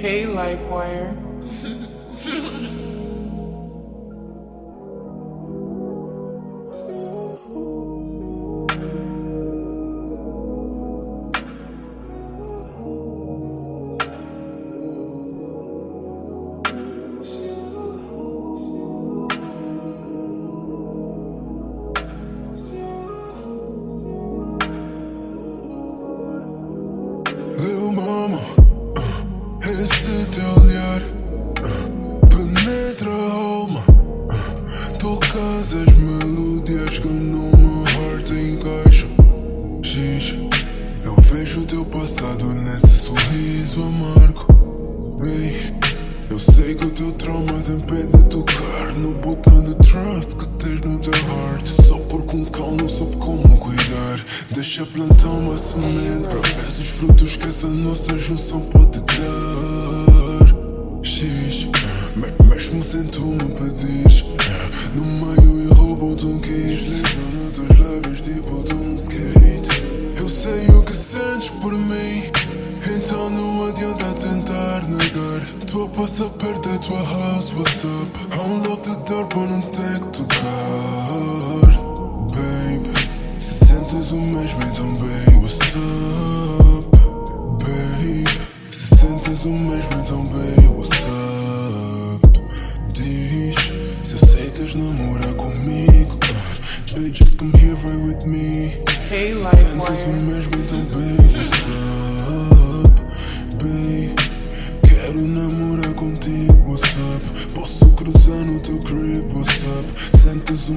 Hey, Livewire. esse teu olhar penetra a alma. Tocas as melodias que no meu heart encaixam. X, eu vejo o teu passado nesse sorriso amargo. Ei, eu sei que o teu trauma te impede de tocar no botão de soube como cuidar. Deixa plantar uma semente para ver os frutos que essa nossa junção pode dar. X, me- mesmo sem tu me pedires. No meio e roubo tu quis. Levando teus lábios tipo tu no skate. Eu sei o que sentes por mim. Então não adianta tentar negar. Tua passa perto da tua house, what's up? Há um lote de dor para não ter que tocar. baby, just come here right with me. Hey, Santa's management up. Quero namorar contigo, Posso cruzar no teu crib, Santas.